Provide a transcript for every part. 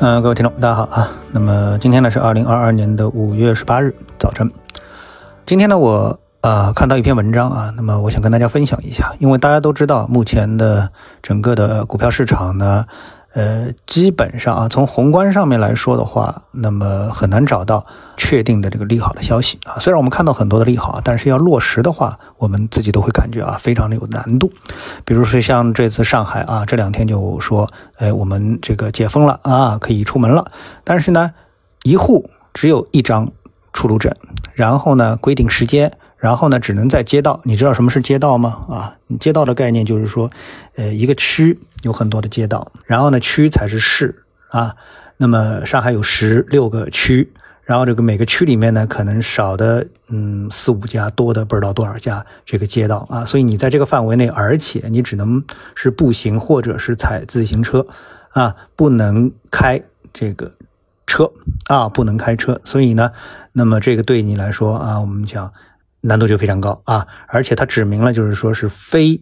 嗯，各位听众，大家好啊。那么今天呢是二零二二年的五月十八日早晨。今天呢，我呃看到一篇文章啊，那么我想跟大家分享一下，因为大家都知道，目前的整个的股票市场呢。呃，基本上啊，从宏观上面来说的话，那么很难找到确定的这个利好的消息啊。虽然我们看到很多的利好，但是要落实的话，我们自己都会感觉啊，非常的有难度。比如说像这次上海啊，这两天就说，哎，我们这个解封了啊，可以出门了。但是呢，一户只有一张出入证，然后呢，规定时间。然后呢，只能在街道。你知道什么是街道吗？啊，街道的概念就是说，呃，一个区有很多的街道，然后呢，区才是市啊。那么上海有十六个区，然后这个每个区里面呢，可能少的嗯四五家，多的不知道多少家这个街道啊。所以你在这个范围内，而且你只能是步行或者是踩自行车啊，不能开这个车啊，不能开车。所以呢，那么这个对你来说啊，我们讲。难度就非常高啊，而且它指明了，就是说是非，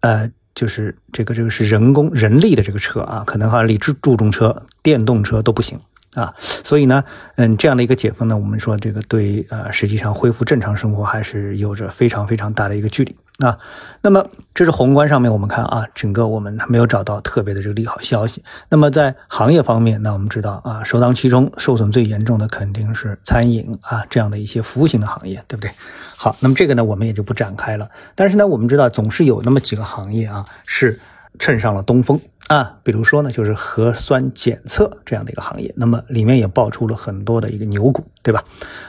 呃，就是这个这个是人工人力的这个车啊，可能哈理智注重车、电动车都不行。啊，所以呢，嗯，这样的一个解封呢，我们说这个对呃，实际上恢复正常生活还是有着非常非常大的一个距离啊。那么这是宏观上面我们看啊，整个我们没有找到特别的这个利好消息。那么在行业方面，那我们知道啊，首当其冲受损最严重的肯定是餐饮啊这样的一些服务型的行业，对不对？好，那么这个呢，我们也就不展开了。但是呢，我们知道总是有那么几个行业啊是乘上了东风。啊，比如说呢，就是核酸检测这样的一个行业，那么里面也爆出了很多的一个牛股，对吧？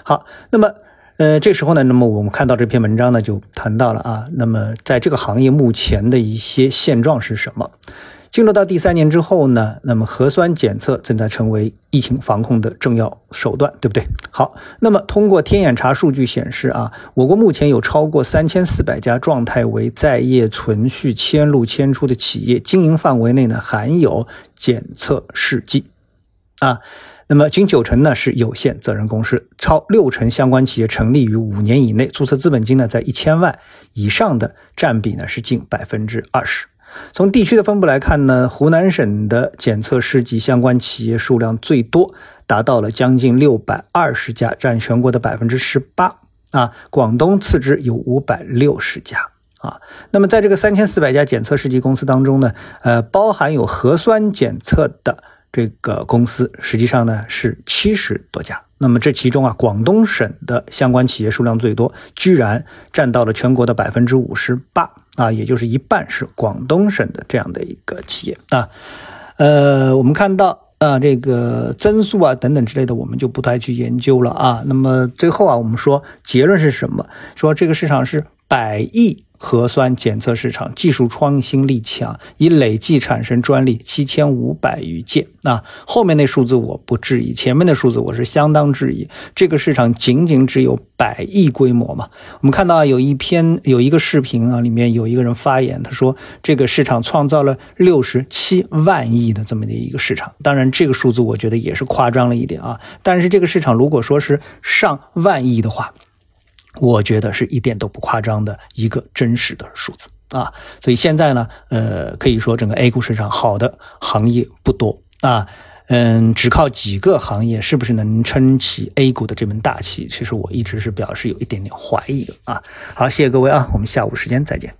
好，那么呃，这时候呢，那么我们看到这篇文章呢，就谈到了啊，那么在这个行业目前的一些现状是什么？进入到第三年之后呢，那么核酸检测正在成为疫情防控的重要手段，对不对？好，那么通过天眼查数据显示啊，我国目前有超过三千四百家状态为在业存续迁入迁出的企业经营范围内呢含有检测试剂，啊，那么仅九成呢是有限责任公司，超六成相关企业成立于五年以内，注册资本金呢在一千万以上的占比呢是近百分之二十。从地区的分布来看呢，湖南省的检测试剂相关企业数量最多，达到了将近六百二十家，占全国的百分之十八啊。广东次之，有五百六十家啊。那么在这个三千四百家检测试剂公司当中呢，呃，包含有核酸检测的这个公司，实际上呢是七十多家。那么这其中啊，广东省的相关企业数量最多，居然占到了全国的百分之五十八啊，也就是一半是广东省的这样的一个企业啊。呃，我们看到啊，这个增速啊等等之类的，我们就不太去研究了啊。那么最后啊，我们说结论是什么？说这个市场是百亿。核酸检测市场技术创新力强，已累计产生专利七千五百余件。那后面那数字我不质疑，前面的数字我是相当质疑。这个市场仅仅只有百亿规模嘛？我们看到有一篇有一个视频啊，里面有一个人发言，他说这个市场创造了六十七万亿的这么的一个市场。当然，这个数字我觉得也是夸张了一点啊。但是这个市场如果说是上万亿的话，我觉得是一点都不夸张的一个真实的数字啊，所以现在呢，呃，可以说整个 A 股市场好的行业不多啊，嗯，只靠几个行业是不是能撑起 A 股的这门大旗？其实我一直是表示有一点点怀疑的啊。好，谢谢各位啊，我们下午时间再见。